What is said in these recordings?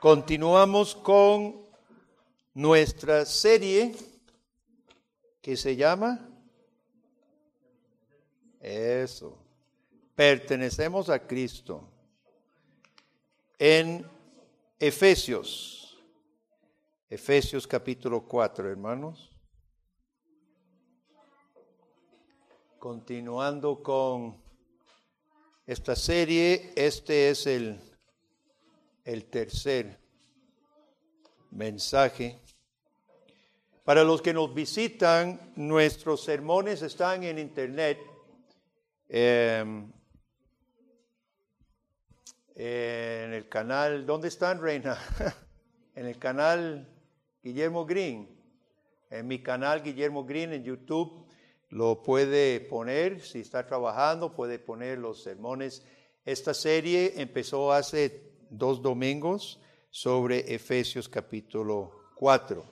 Continuamos con nuestra serie que se llama Eso. Pertenecemos a Cristo. En Efesios. Efesios capítulo 4, hermanos. Continuando con esta serie, este es el el tercer mensaje. Para los que nos visitan, nuestros sermones están en internet. Em, en el canal, ¿dónde están, Reina? en el canal Guillermo Green. En mi canal Guillermo Green en YouTube lo puede poner, si está trabajando, puede poner los sermones. Esta serie empezó hace dos domingos sobre Efesios capítulo 4.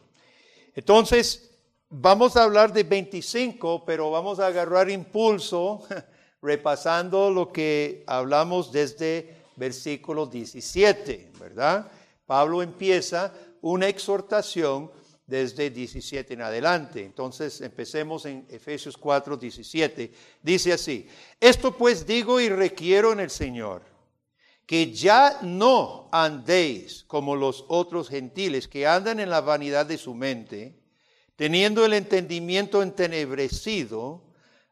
Entonces, vamos a hablar de 25, pero vamos a agarrar impulso repasando lo que hablamos desde versículo 17, ¿verdad? Pablo empieza una exhortación desde 17 en adelante. Entonces, empecemos en Efesios 4, 17. Dice así, esto pues digo y requiero en el Señor que ya no andéis como los otros gentiles que andan en la vanidad de su mente, teniendo el entendimiento entenebrecido,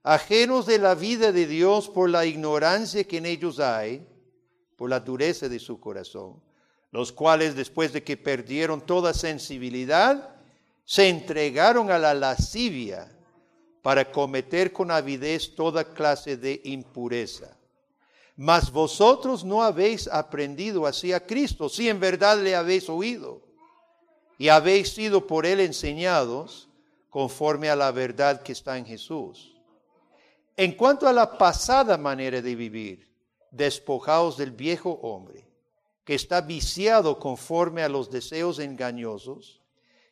ajenos de la vida de Dios por la ignorancia que en ellos hay, por la dureza de su corazón, los cuales después de que perdieron toda sensibilidad, se entregaron a la lascivia para cometer con avidez toda clase de impureza mas vosotros no habéis aprendido así a Cristo, si en verdad le habéis oído y habéis sido por él enseñados conforme a la verdad que está en Jesús. En cuanto a la pasada manera de vivir, despojaos del viejo hombre, que está viciado conforme a los deseos engañosos,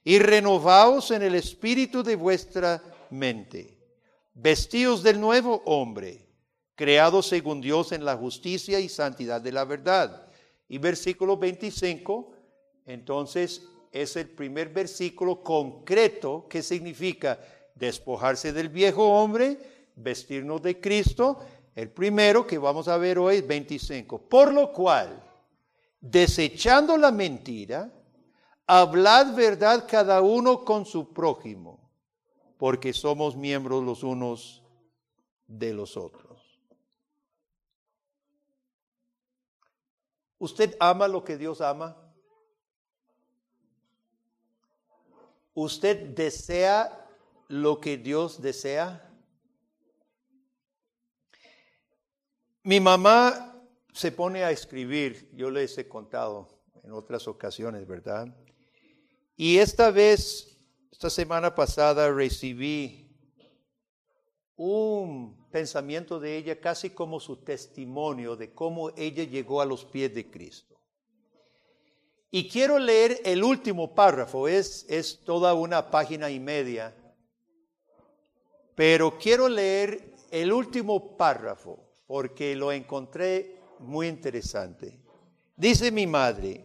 y renovaos en el espíritu de vuestra mente, vestidos del nuevo hombre creado según Dios en la justicia y santidad de la verdad. Y versículo 25, entonces es el primer versículo concreto que significa despojarse del viejo hombre, vestirnos de Cristo. El primero que vamos a ver hoy es 25. Por lo cual, desechando la mentira, hablad verdad cada uno con su prójimo, porque somos miembros los unos de los otros. ¿Usted ama lo que Dios ama? ¿Usted desea lo que Dios desea? Mi mamá se pone a escribir, yo les he contado en otras ocasiones, ¿verdad? Y esta vez, esta semana pasada, recibí un pensamiento de ella casi como su testimonio de cómo ella llegó a los pies de Cristo. Y quiero leer el último párrafo, es, es toda una página y media, pero quiero leer el último párrafo porque lo encontré muy interesante. Dice mi madre,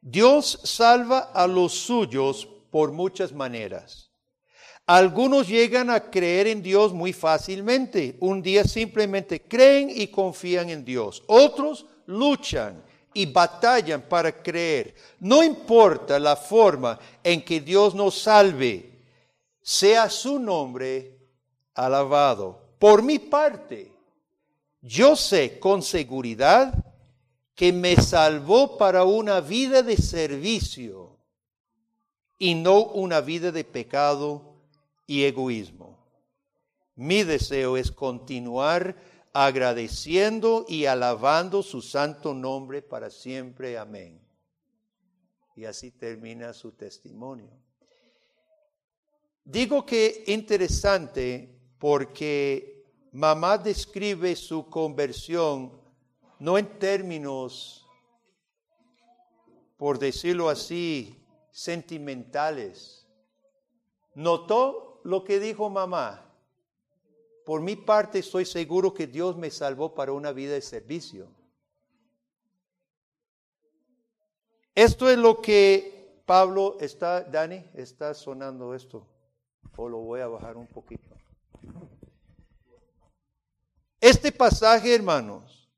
Dios salva a los suyos por muchas maneras. Algunos llegan a creer en Dios muy fácilmente. Un día simplemente creen y confían en Dios. Otros luchan y batallan para creer. No importa la forma en que Dios nos salve, sea su nombre alabado. Por mi parte, yo sé con seguridad que me salvó para una vida de servicio y no una vida de pecado y egoísmo. Mi deseo es continuar agradeciendo y alabando su santo nombre para siempre. Amén. Y así termina su testimonio. Digo que interesante porque mamá describe su conversión no en términos, por decirlo así, sentimentales. Notó lo que dijo mamá. Por mi parte estoy seguro que Dios me salvó para una vida de servicio. Esto es lo que Pablo está, Dani, está sonando esto. O lo voy a bajar un poquito. Este pasaje, hermanos,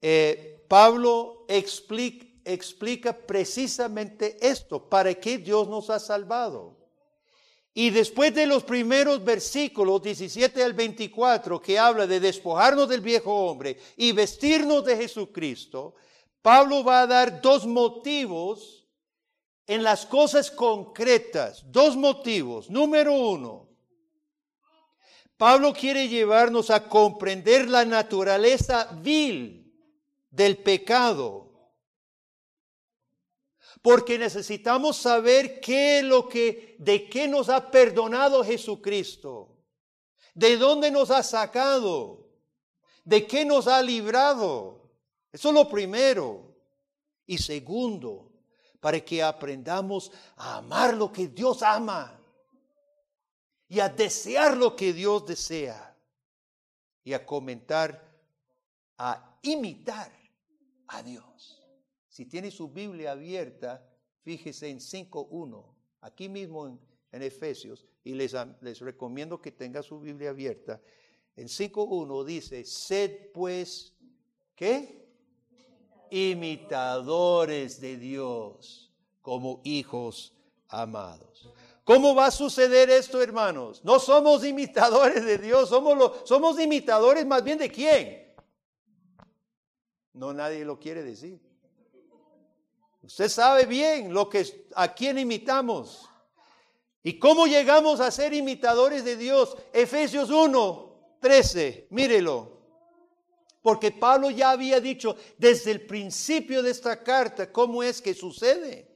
eh, Pablo explica, explica precisamente esto, para qué Dios nos ha salvado. Y después de los primeros versículos 17 al 24 que habla de despojarnos del viejo hombre y vestirnos de Jesucristo, Pablo va a dar dos motivos en las cosas concretas. Dos motivos. Número uno, Pablo quiere llevarnos a comprender la naturaleza vil del pecado porque necesitamos saber qué lo que, de qué nos ha perdonado Jesucristo, de dónde nos ha sacado, de qué nos ha librado. Eso es lo primero. Y segundo, para que aprendamos a amar lo que Dios ama y a desear lo que Dios desea y a comentar, a imitar a Dios. Si tiene su Biblia abierta, fíjese en 5.1, aquí mismo en, Efesios, y les, recomiendo que tenga su Biblia abierta. En 5.1 dice, sed pues, ¿qué? Imitadores de Dios como hijos amados. ¿Cómo va a suceder esto, hermanos? No somos imitadores de Dios, somos, los, somos imitadores más bien de quién. No nadie lo quiere decir. Usted sabe bien lo que a quién imitamos. ¿Y cómo llegamos a ser imitadores de Dios? Efesios 1, 13, mírelo. Porque Pablo ya había dicho desde el principio de esta carta cómo es que sucede.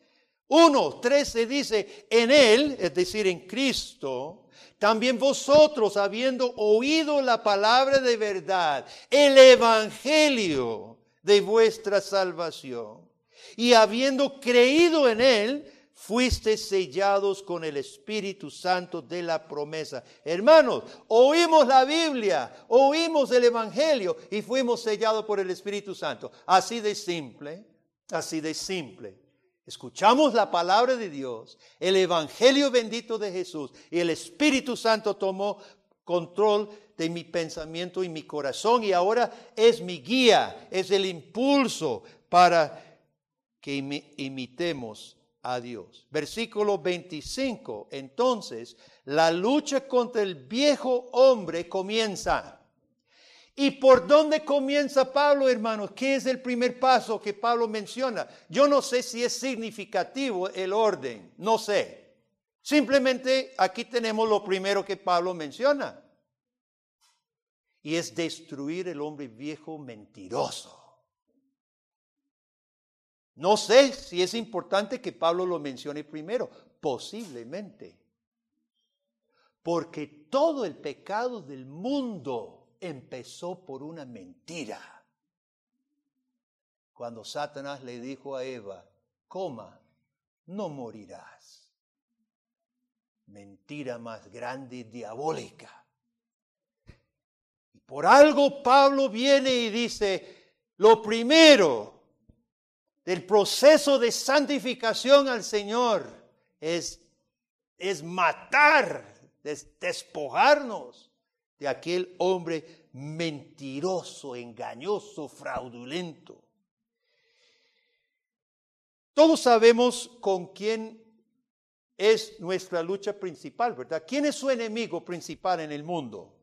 1, 13 dice, en Él, es decir, en Cristo, también vosotros, habiendo oído la palabra de verdad, el Evangelio de vuestra salvación, y habiendo creído en Él, fuiste sellados con el Espíritu Santo de la promesa. Hermanos, oímos la Biblia, oímos el Evangelio y fuimos sellados por el Espíritu Santo. Así de simple, así de simple. Escuchamos la palabra de Dios, el Evangelio bendito de Jesús y el Espíritu Santo tomó control de mi pensamiento y mi corazón y ahora es mi guía, es el impulso para que imitemos a Dios. Versículo 25. Entonces, la lucha contra el viejo hombre comienza. ¿Y por dónde comienza Pablo, hermanos? ¿Qué es el primer paso que Pablo menciona? Yo no sé si es significativo el orden, no sé. Simplemente aquí tenemos lo primero que Pablo menciona. Y es destruir el hombre viejo mentiroso. No sé si es importante que Pablo lo mencione primero, posiblemente. Porque todo el pecado del mundo empezó por una mentira. Cuando Satanás le dijo a Eva, coma, no morirás. Mentira más grande y diabólica. Y por algo Pablo viene y dice, lo primero del proceso de santificación al Señor es, es matar, despojarnos de aquel hombre mentiroso, engañoso, fraudulento. Todos sabemos con quién es nuestra lucha principal, ¿verdad? ¿Quién es su enemigo principal en el mundo?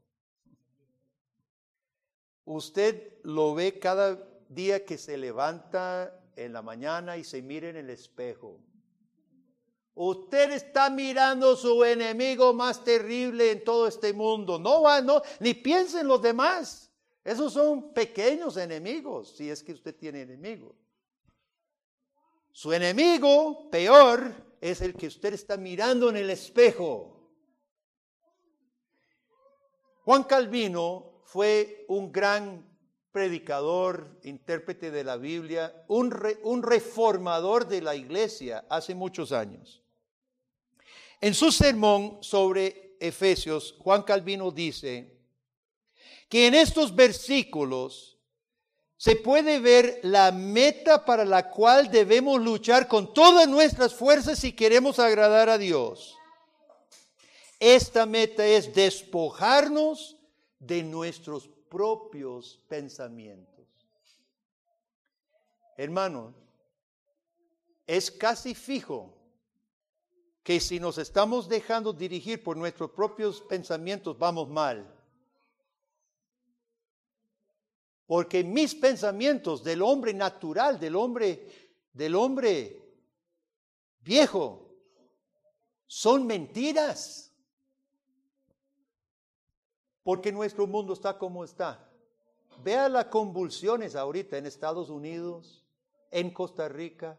Usted lo ve cada día que se levanta en la mañana y se mire en el espejo. Usted está mirando su enemigo más terrible en todo este mundo. No no, ni piense en los demás. Esos son pequeños enemigos, si es que usted tiene enemigos. Su enemigo peor es el que usted está mirando en el espejo. Juan Calvino fue un gran predicador, intérprete de la Biblia, un, reformador de la iglesia hace muchos años. En su sermón sobre Efesios, Juan Calvino dice que en estos versículos se puede ver la meta para la cual debemos luchar con todas nuestras fuerzas si queremos agradar a Dios. Esta meta es despojarnos de nuestros propios pensamientos. Hermano, es casi fijo que si nos estamos dejando dirigir por nuestros propios pensamientos, vamos mal. Porque mis pensamientos del hombre natural, del hombre, del hombre viejo, son mentiras. Porque nuestro mundo está como está. Vea las convulsiones ahorita en Estados Unidos, en Costa Rica,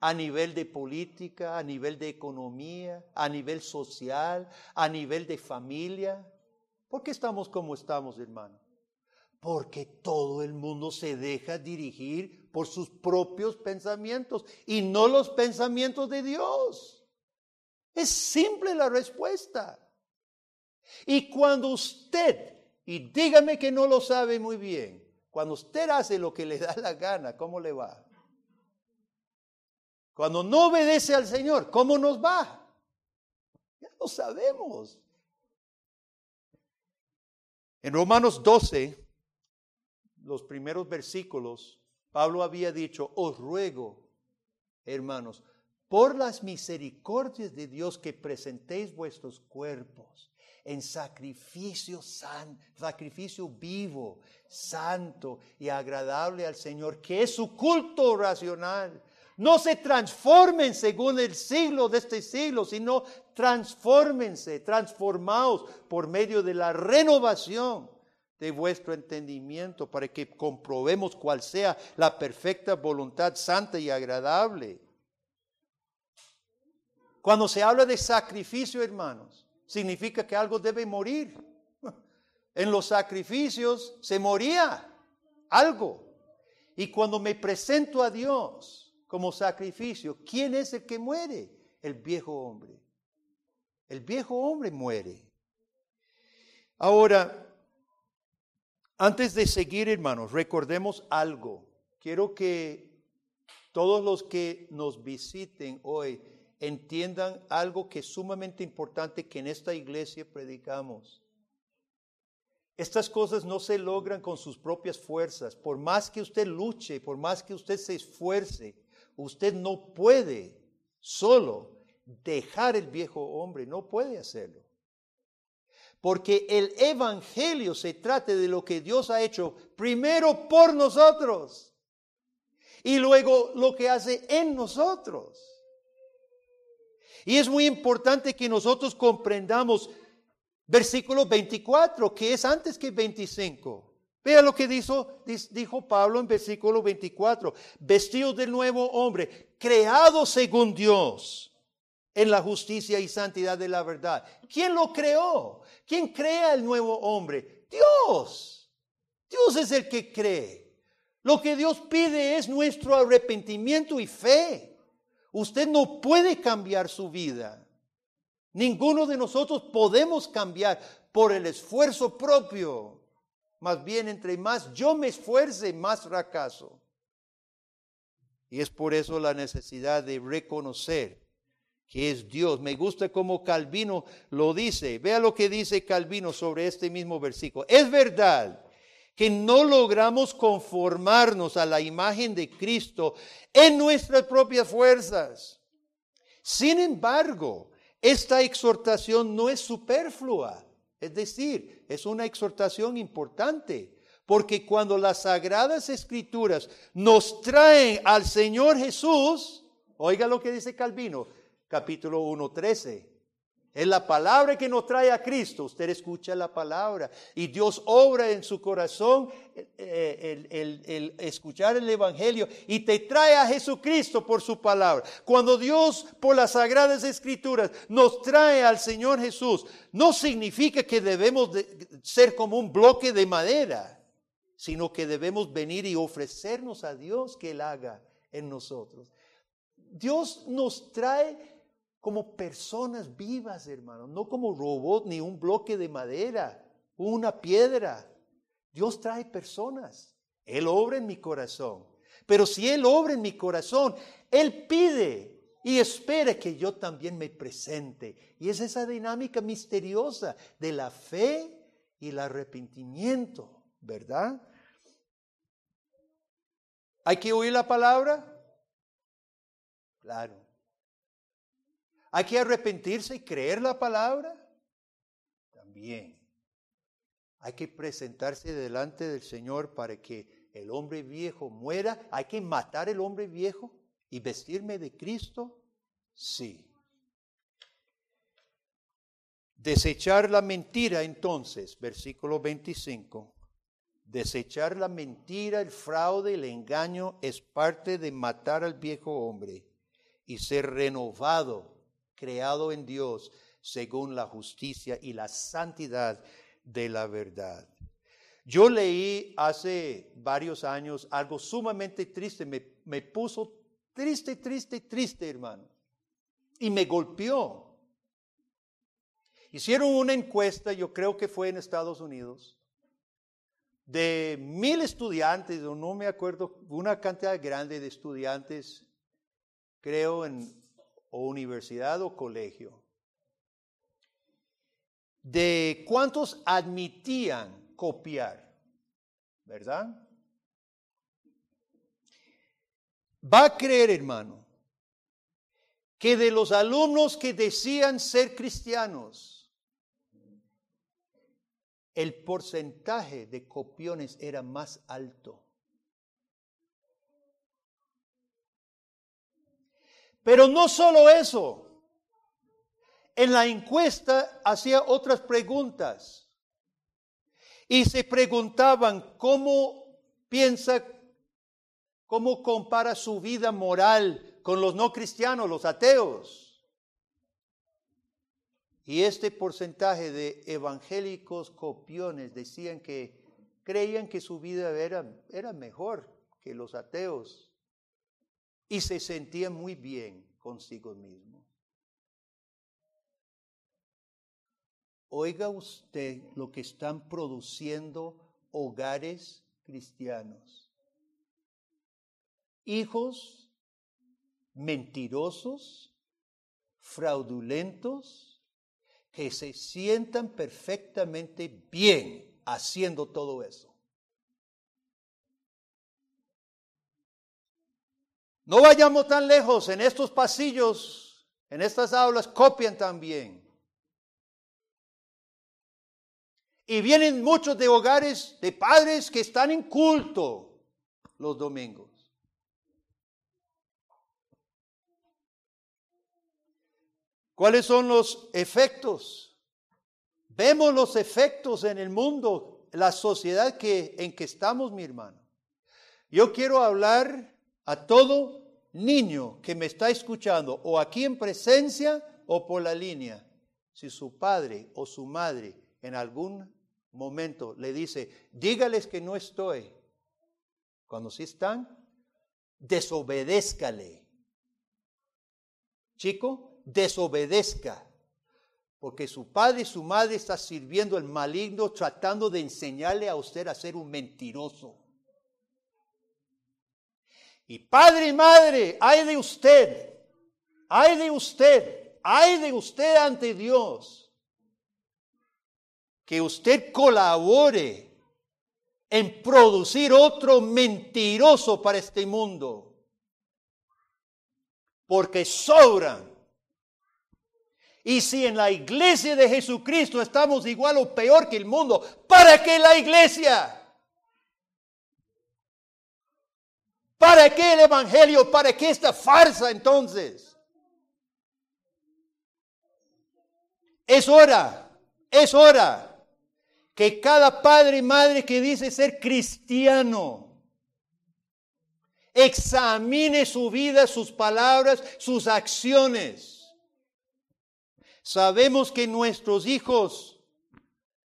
a nivel de política, a nivel de economía, a nivel social, a nivel de familia. ¿Por qué estamos como estamos, hermano? Porque todo el mundo se deja dirigir por sus propios pensamientos y no los pensamientos de Dios. Es simple la respuesta. Y cuando usted, y dígame que no lo sabe muy bien, cuando usted hace lo que le da la gana, ¿cómo le va? Cuando no obedece al Señor, ¿cómo nos va? Ya lo sabemos. En Romanos 12, los primeros versículos, Pablo había dicho, os ruego, hermanos, por las misericordias de Dios que presentéis vuestros cuerpos en sacrificio san, sacrificio vivo, santo y agradable al Señor, que es su culto racional. No se transformen según el siglo de este siglo, sino transfórmense, transformados por medio de la renovación de vuestro entendimiento para que comprobemos cuál sea la perfecta voluntad santa y agradable. Cuando se habla de sacrificio, hermanos, significa que algo debe morir. En los sacrificios se moría algo. Y cuando me presento a Dios como sacrificio, ¿quién es el que muere? El viejo hombre. El viejo hombre muere. Ahora, antes de seguir, hermanos, recordemos algo. Quiero que todos los que nos visiten hoy entiendan algo que es sumamente importante que en esta iglesia predicamos. Estas cosas no se logran con sus propias fuerzas. Por más que usted luche, por más que usted se esfuerce, usted no puede solo dejar el viejo hombre, no puede hacerlo. Porque el Evangelio se trata de lo que Dios ha hecho primero por nosotros y luego lo que hace en nosotros. Y es muy importante que nosotros comprendamos versículo 24, que es antes que 25. Vea lo que dijo, dijo Pablo en versículo 24. Vestido del nuevo hombre, creado según Dios en la justicia y santidad de la verdad. ¿Quién lo creó? ¿Quién crea el nuevo hombre? Dios. Dios es el que cree. Lo que Dios pide es nuestro arrepentimiento y fe. Usted no puede cambiar su vida. Ninguno de nosotros podemos cambiar por el esfuerzo propio. Más bien, entre más yo me esfuerce, más fracaso. Y es por eso la necesidad de reconocer que es Dios. Me gusta como Calvino lo dice. Vea lo que dice Calvino sobre este mismo versículo. Es verdad que no logramos conformarnos a la imagen de Cristo en nuestras propias fuerzas. Sin embargo, esta exhortación no es superflua. Es decir, es una exhortación importante. Porque cuando las sagradas escrituras nos traen al Señor Jesús, oiga lo que dice Calvino, capítulo 1, 13. Es la palabra que nos trae a Cristo. Usted escucha la palabra y Dios obra en su corazón eh, el, el, escuchar el Evangelio y te trae a Jesucristo por su palabra. Cuando Dios por las sagradas escrituras nos trae al Señor Jesús, no significa que debemos ser como un bloque de madera, sino que debemos venir y ofrecernos a Dios que Él haga en nosotros. Dios nos trae como personas vivas, hermano, no como robot ni un bloque de madera, una piedra. Dios trae personas Él obra en mi corazón. Pero si Él obra en mi corazón, Él pide y espera que yo también me presente. Y es esa dinámica misteriosa de la fe y el arrepentimiento, ¿verdad? ¿Hay que oír la palabra? Claro. ¿Hay que arrepentirse y creer la palabra? También. Hay que presentarse delante del Señor para que el hombre viejo muera. Hay que matar el hombre viejo y vestirme de Cristo. Sí. Desechar la mentira entonces, versículo 25. Desechar la mentira, el fraude, el engaño es parte de matar al viejo hombre y ser renovado, creado en Dios según la justicia y la santidad de la verdad. Yo leí hace varios años algo sumamente triste, me, me puso triste, triste, triste, hermano, y me golpeó. Hicieron una encuesta, yo creo que fue en Estados Unidos, de mil estudiantes, o no me acuerdo, una cantidad grande de estudiantes, creo en o universidad o colegio, de cuántos admitían copiar, ¿verdad? Va a creer, hermano, que de los alumnos que decían ser cristianos, el porcentaje de copiones era más alto. Pero no solo eso. En la encuesta hacía otras preguntas. Y se preguntaban cómo piensa, cómo compara su vida moral con los no cristianos, los ateos. Y este porcentaje de evangélicos copiones decían que creían que su vida era, mejor que los ateos y se sentían muy bien consigo mismos. Oiga usted lo que están produciendo hogares cristianos. Hijos mentirosos, fraudulentos, que se sientan perfectamente bien haciendo todo eso. No vayamos tan lejos, en estos pasillos, en estas aulas, copian también. Y vienen muchos de hogares de padres que están en culto los domingos. ¿Cuáles son los efectos? Vemos los efectos en el mundo, la sociedad que, en que estamos, mi hermano. Yo quiero hablar a todo niño que me está escuchando, o aquí en presencia o por la línea. Si su padre o su madre en algún momento le dice, dígales que no estoy, cuando sí están, desobedézcale. Chico, desobedezca, porque su padre y su madre está sirviendo al maligno tratando de enseñarle a usted a ser un mentiroso. Y padre y madre, hay de usted, hay de usted, hay de usted ante Dios, que usted colabore en producir otro mentiroso para este mundo, porque sobran. Y si en la iglesia de Jesucristo estamos igual o peor que el mundo, ¿para qué la iglesia? ¿Para qué el Evangelio? ¿Para qué esta farsa entonces? Es hora, es hora que cada padre y madre que dice ser cristiano examine su vida, sus palabras, sus acciones Sabemos que nuestros hijos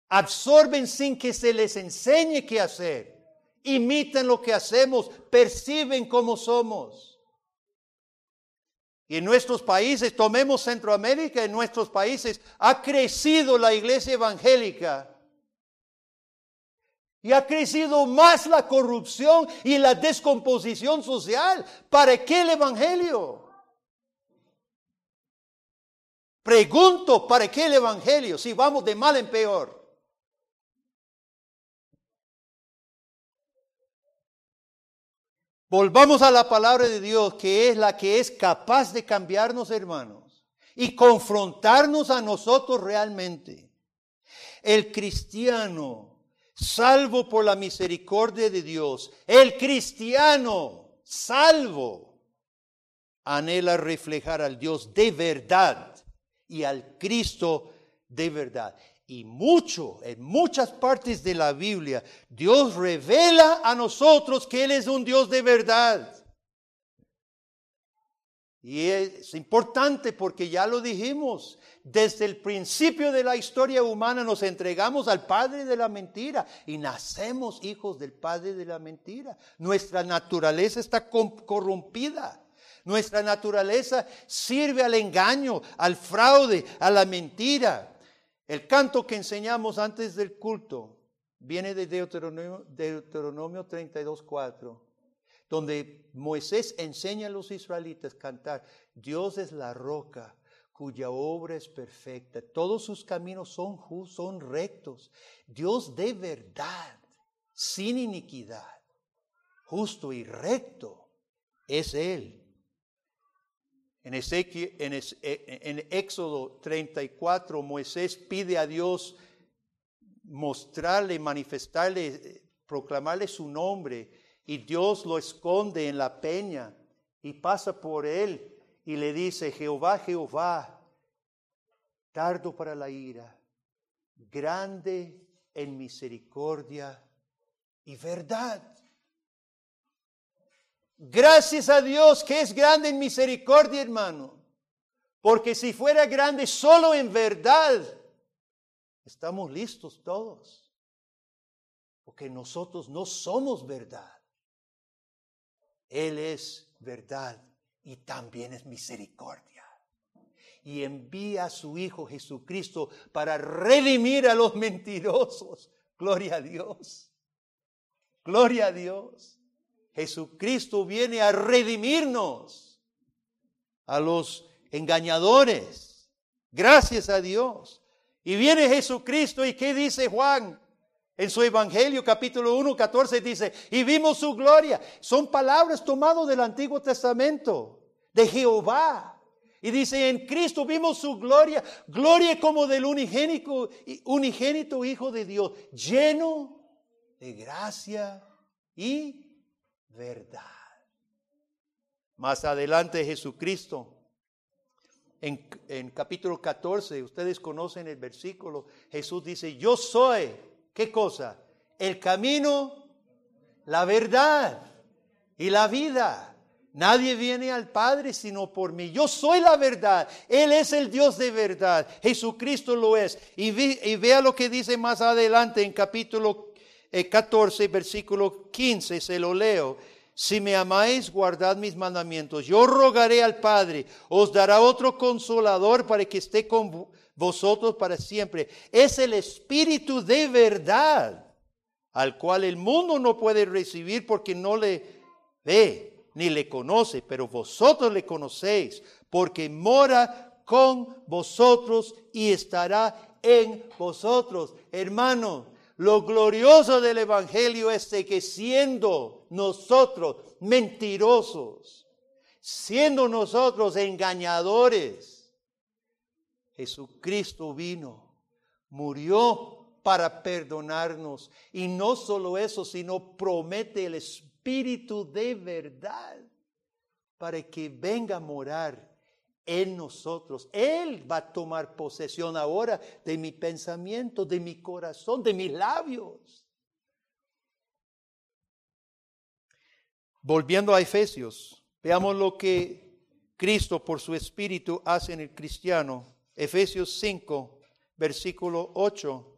absorben sin que se les enseñe qué hacer. Imitan lo que hacemos, perciben cómo somos. Y en nuestros países, tomemos Centroamérica, en nuestros países ha crecido la iglesia evangélica. Y ha crecido más la corrupción y la descomposición social. ¿Para qué el Evangelio? Pregunto, ¿para qué el Evangelio si vamos de mal en peor? Volvamos a la palabra de Dios, que es la que es capaz de cambiarnos, hermanos, y confrontarnos a nosotros realmente. El cristiano, salvo por la misericordia de Dios, el cristiano, salvo, anhela reflejar al Dios de verdad y al Cristo de verdad. Y mucho, en muchas partes de la Biblia, Dios revela a nosotros que Él es un Dios de verdad. Y es importante porque ya lo dijimos, desde el principio de la historia humana nos entregamos al Padre de la mentira y nacemos hijos del Padre de la mentira. Nuestra naturaleza está corrompida. Nuestra naturaleza sirve al engaño, al fraude, a la mentira. El canto que enseñamos antes del culto viene de Deuteronomio, Deuteronomio 32.4, donde Moisés enseña a los israelitas cantar, Dios es la roca cuya obra es perfecta, todos sus caminos son, son rectos, Dios de verdad, sin iniquidad, justo y recto es Él. En, e, en, Éxodo 34, Moisés pide a Dios mostrarle, manifestarle, proclamarle su nombre, y Dios lo esconde en la peña y pasa por él y le dice, Jehová, Jehová, tardo para la ira, grande en misericordia y verdad Gracias a Dios que es grande en misericordia, hermano. Porque si fuera grande solo en verdad, estamos listos todos. Porque nosotros no somos verdad. Él es verdad y también es misericordia. Y envía a su Hijo Jesucristo para redimir a los mentirosos. Gloria a Dios. Gloria a Dios. Jesucristo viene a redimirnos a los engañadores. Gracias a Dios. Y viene Jesucristo y ¿qué dice Juan? En su Evangelio capítulo 1, 14 dice, y vimos su gloria. Son palabras tomadas del Antiguo Testamento, de Jehová. Y dice, en Cristo vimos su gloria, gloria como del unigénito, unigénito Hijo de Dios, lleno de gracia y verdad. Más adelante Jesucristo, en, capítulo 14, ustedes conocen el versículo, Jesús dice, yo soy, ¿qué cosa? El camino, la verdad y la vida. Nadie viene al Padre sino por mí. Yo soy la verdad. Él es el Dios de verdad. Jesucristo lo es. Y, y vea lo que dice más adelante en capítulo 14, versículo 15, se lo leo. Si me amáis, guardad mis mandamientos. Yo rogaré al Padre, os dará otro consolador para que esté con vosotros para siempre. Es el Espíritu de verdad, al cual el mundo no puede recibir porque no le ve ni le conoce, pero vosotros le conocéis, porque mora con vosotros y estará en vosotros. Hermano, lo glorioso del Evangelio es que siendo nosotros mentirosos, siendo nosotros engañadores, Jesucristo vino, murió para perdonarnos. Y no solo eso, sino promete el Espíritu de verdad para que venga a morar en nosotros. Él va a tomar posesión ahora de mi pensamiento, de mi corazón, de mis labios. Volviendo a Efesios, veamos lo que Cristo por su Espíritu hace en el cristiano. Efesios 5, versículo 8.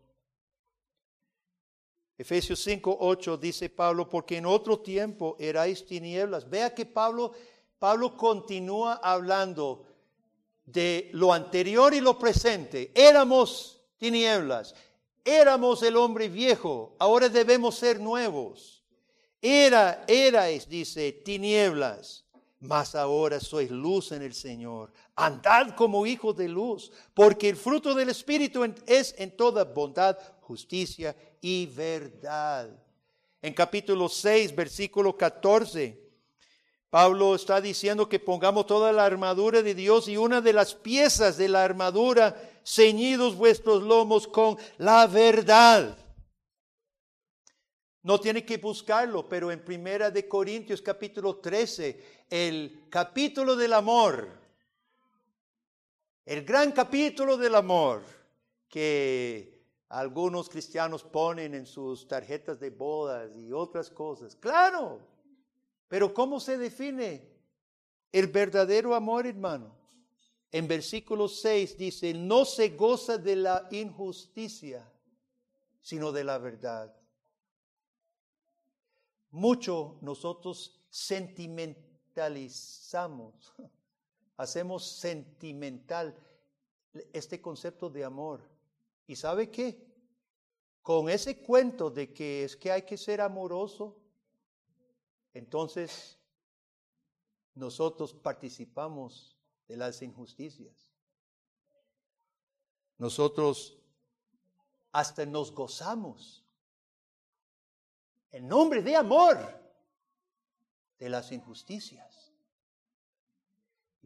Efesios 5, 8 dice Pablo, porque en otro tiempo erais tinieblas. Vea que Pablo, Pablo continúa hablando de lo anterior y lo presente. Éramos tinieblas. Éramos el hombre viejo, ahora debemos ser nuevos. Era, erais, dice, tinieblas, mas ahora sois luz en el Señor. Andad como hijos de luz, porque el fruto del Espíritu es en toda bondad, justicia y verdad. En capítulo 6, versículo 14, Pablo está diciendo que pongamos toda la armadura de Dios y una de las piezas de la armadura, ceñidos vuestros lomos con la verdad. No tiene que buscarlo, pero en Primera de Corintios capítulo 13, el capítulo del amor, el gran capítulo del amor que algunos cristianos ponen en sus tarjetas de bodas y otras cosas. Claro, pero ¿cómo se define el verdadero amor, hermano? En versículo 6 dice, no se goza de la injusticia, sino de la verdad. Mucho nosotros sentimentalizamos, hacemos sentimental este concepto de amor. ¿Y sabe qué? Con ese cuento de que es que hay que ser amoroso, entonces nosotros participamos de las injusticias. Nosotros hasta nos gozamos en nombre de amor de las injusticias.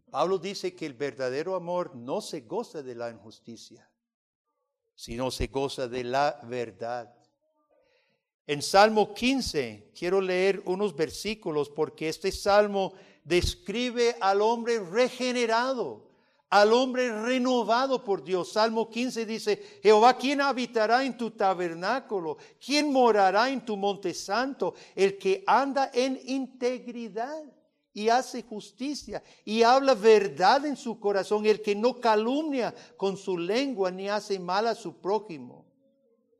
Pablo dice que el verdadero amor no se goza de la injusticia, sino se goza de la verdad. En Salmo 15 quiero leer unos versículos porque este salmo describe al hombre regenerado, al hombre renovado por Dios. Salmo 15 dice, Jehová, ¿quién habitará en tu tabernáculo? ¿Quién morará en tu monte santo? El que anda en integridad y hace justicia y habla verdad en su corazón, el que no calumnia con su lengua ni hace mal a su prójimo.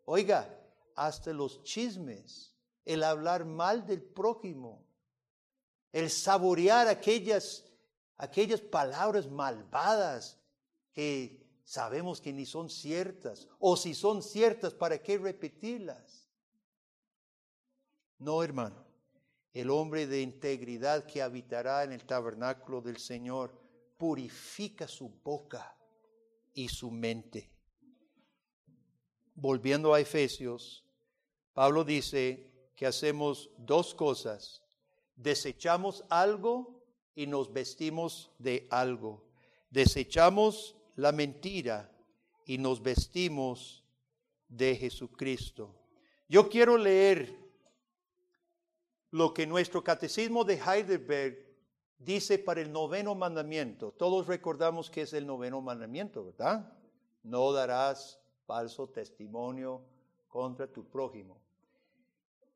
Oiga, hasta los chismes, el hablar mal del prójimo, el saborear aquellas, aquellas palabras malvadas que sabemos que ni son ciertas, o si son ciertas, ¿para qué repetirlas? No, hermano, el hombre de integridad que habitará en el tabernáculo del Señor purifica su boca y su mente. Volviendo a Efesios, Pablo dice que hacemos dos cosas. Desechamos algo y nos vestimos de algo. Desechamos la mentira y nos vestimos de Jesucristo. Yo quiero leer lo que nuestro catecismo de Heidelberg dice para el noveno mandamiento. Todos recordamos que es el noveno mandamiento, ¿verdad? No darás falso testimonio contra tu prójimo.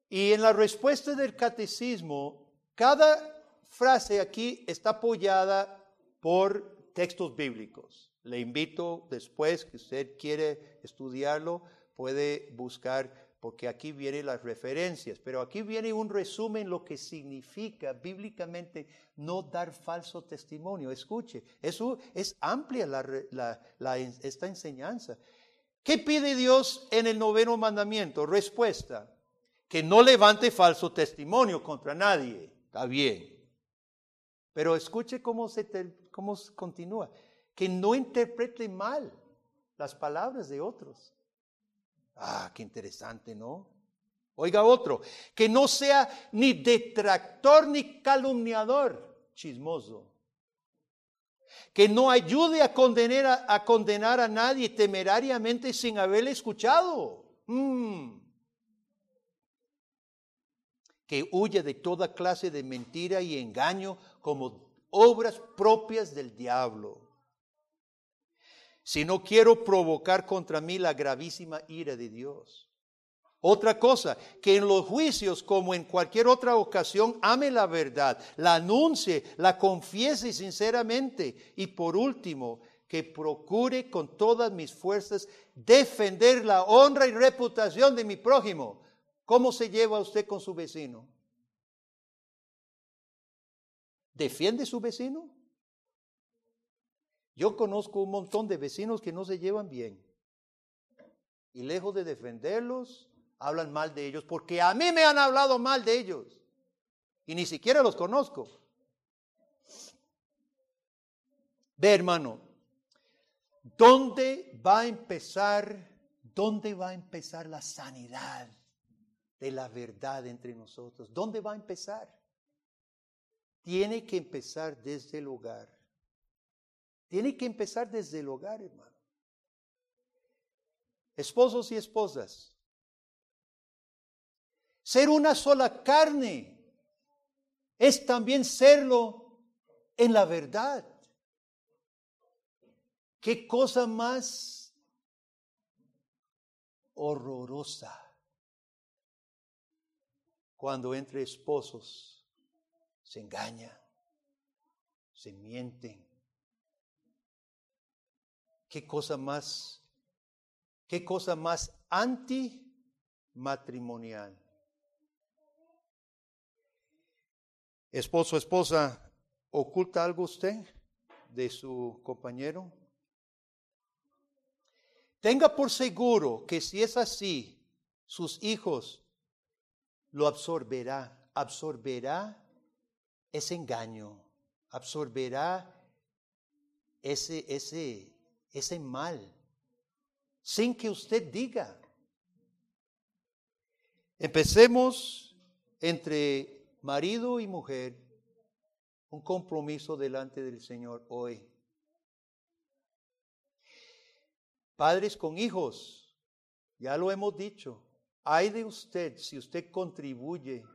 Y en la respuesta del catecismo, cada frase aquí está apoyada por textos bíblicos. Le invito después, que usted quiere estudiarlo, puede buscar, porque aquí vienen las referencias, pero aquí viene un resumen lo que significa bíblicamente no dar falso testimonio. Escuche, eso es amplia esta enseñanza. ¿Qué pide Dios en el noveno mandamiento? Respuesta que no levante falso testimonio contra nadie. Está bien. Pero escuche cómo, se cómo continúa. Que no interprete mal las palabras de otros. Ah, qué interesante, ¿no? Oiga otro, que no sea ni detractor ni calumniador, chismoso. Que no ayude a condenar a, condenar a nadie temerariamente sin haberle escuchado. Mm que huye de toda clase de mentira y engaño como obras propias del diablo. Si no quiero provocar contra mí la gravísima ira de Dios. Otra cosa, que en los juicios, como en cualquier otra ocasión, ame la verdad, la anuncie, la confiese sinceramente. Y por último, que procure con todas mis fuerzas defender la honra y reputación de mi prójimo ¿Cómo se lleva usted con su vecino? ¿Defiende su vecino? Yo conozco un montón de vecinos que no se llevan bien. Y lejos de defenderlos, hablan mal de ellos, porque a mí me han hablado mal de ellos. Y ni siquiera los conozco. Ve, hermano, ¿dónde va a empezar, dónde va a empezar la sanidad de la verdad entre nosotros? ¿Dónde va a empezar? Tiene que empezar desde el hogar. Tiene que empezar desde el hogar, hermano. Esposos y esposas. Ser una sola carne es también serlo en la verdad. ¿Qué cosa más horrorosa cuando entre esposos se engañan, se mienten? ¿Qué cosa más, qué cosa más antimatrimonial? Esposo, esposa, ¿oculta algo usted de su compañero? Tenga por seguro que si es así, sus hijos lo absorberá, absorberá ese engaño, absorberá ese, ese, ese mal, sin que usted diga. Empecemos entre marido y mujer un compromiso delante del Señor hoy. Padres con hijos, ya lo hemos dicho, hay de usted si usted contribuye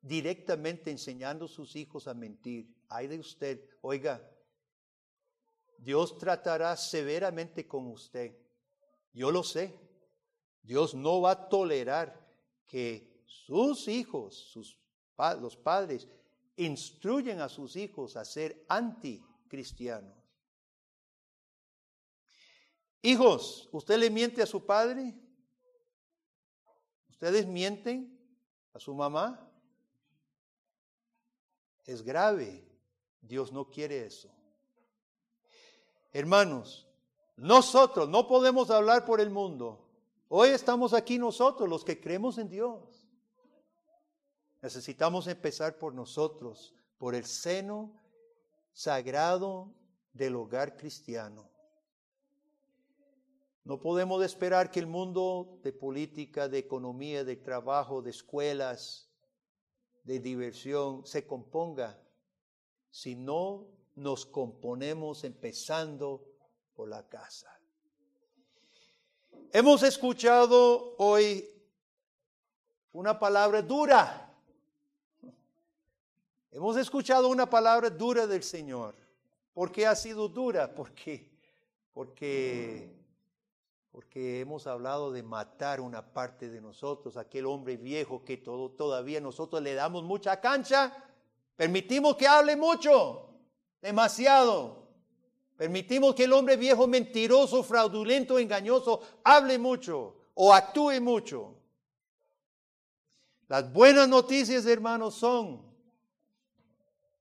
directamente enseñando a sus hijos a mentir. Hay de usted, oiga, Dios tratará severamente con usted. Yo lo sé. Dios no va a tolerar que sus hijos, sus, los padres, instruyen a sus hijos a ser anticristianos. Hijos, ¿usted le miente a su padre? ¿Ustedes mienten a su mamá? Es grave. Dios no quiere eso. Hermanos, nosotros no podemos hablar por el mundo. Hoy estamos aquí nosotros, los que creemos en Dios. Necesitamos empezar por nosotros, por el seno sagrado del hogar cristiano. No podemos esperar que el mundo de política, de economía, de trabajo, de escuelas, de diversión se componga si no nos componemos empezando por la casa. Hemos escuchado hoy una palabra dura. Hemos escuchado una palabra dura del Señor. ¿Por qué ha sido dura? Porque, porque porque hemos hablado de matar una parte de nosotros, aquel hombre viejo que todo, todavía nosotros le damos mucha cancha, permitimos que hable mucho, demasiado. Permitimos que el hombre viejo mentiroso, fraudulento, engañoso hable mucho o actúe mucho. Las buenas noticias, hermanos, son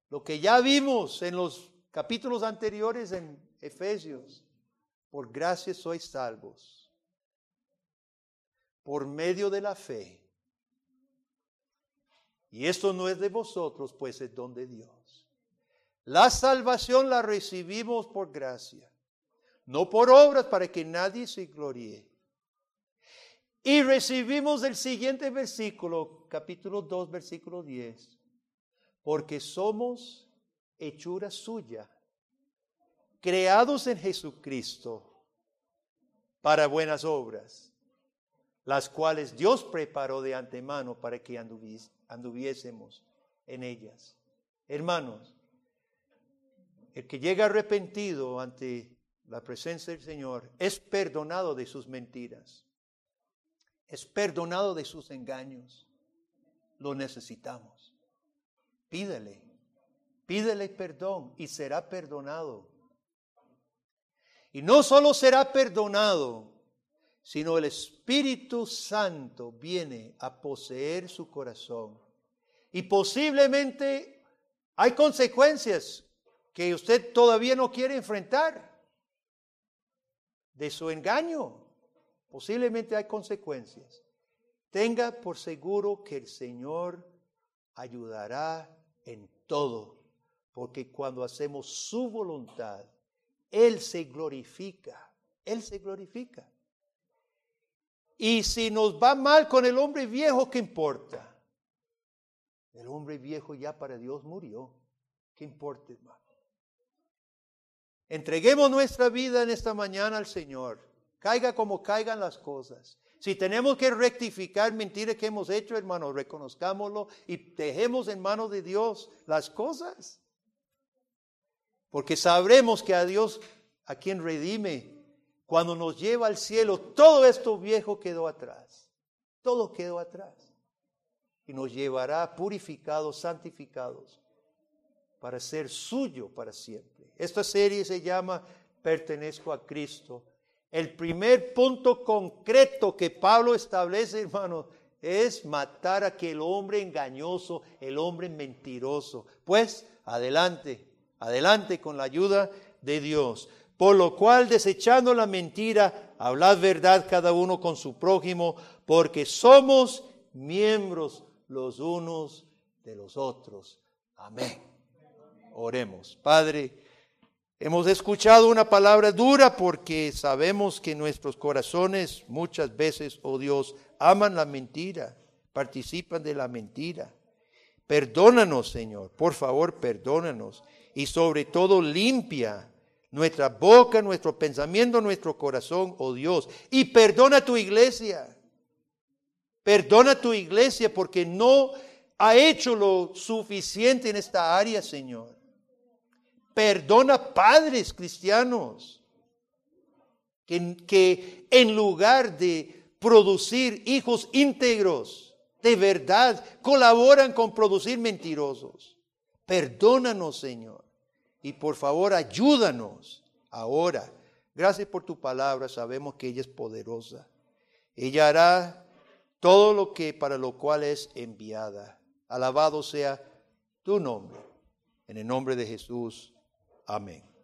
lo que ya vimos en los capítulos anteriores en Efesios por gracia sois salvos, por medio de la fe. Y esto no es de vosotros, pues es don de Dios. La salvación la recibimos por gracia, no por obras para que nadie se gloríe. Y recibimos el siguiente versículo, capítulo 2, versículo 10, porque somos hechura suya creados en Jesucristo para buenas obras, las cuales Dios preparó de antemano para que anduviésemos en ellas. Hermanos, el que llega arrepentido ante la presencia del Señor es perdonado de sus mentiras, es perdonado de sus engaños. Lo necesitamos. Pídele, pídele perdón y será perdonado. Y no solo será perdonado, sino el Espíritu Santo viene a poseer su corazón. Y posiblemente hay consecuencias que usted todavía no quiere enfrentar de su engaño. Posiblemente hay consecuencias. Tenga por seguro que el Señor ayudará en todo, porque cuando hacemos su voluntad, Él se glorifica, Él se glorifica. Y si nos va mal con el hombre viejo, ¿qué importa? El hombre viejo ya para Dios murió. ¿Qué importa, hermano? Entreguemos nuestra vida en esta mañana al Señor. Caiga como caigan las cosas. Si tenemos que rectificar mentiras que hemos hecho, hermano, reconozcámoslo y dejemos en manos de Dios las cosas. Porque sabremos que a Dios, a quien redime, cuando nos lleva al cielo, todo esto viejo quedó atrás. Todo quedó atrás. Y nos llevará purificados, santificados, para ser suyo para siempre. Esta serie se llama Pertenezco a Cristo. El primer punto concreto que Pablo establece, hermano, es matar a aquel hombre engañoso, el hombre mentiroso. Pues adelante, adelante con la ayuda de Dios. Por lo cual, desechando la mentira, hablad verdad cada uno con su prójimo, porque somos miembros los unos de los otros. Amén. Oremos. Padre, hemos escuchado una palabra dura porque sabemos que nuestros corazones muchas veces, oh Dios, aman la mentira, participan de la mentira. Perdónanos, Señor, por favor, perdónanos. Y sobre todo limpia nuestra boca, nuestro pensamiento, nuestro corazón, oh Dios. Y perdona tu iglesia. Perdona tu iglesia porque no ha hecho lo suficiente en esta área, Señor. Perdona padres cristianos que, que en lugar de producir hijos íntegros, de verdad, colaboran con producir mentirosos. Perdónanos, Señor. Y por favor, ayúdanos ahora. Gracias por tu palabra. Sabemos que ella es poderosa. Ella hará todo lo que para lo cual es enviada. Alabado sea tu nombre. En el nombre de Jesús. Amén.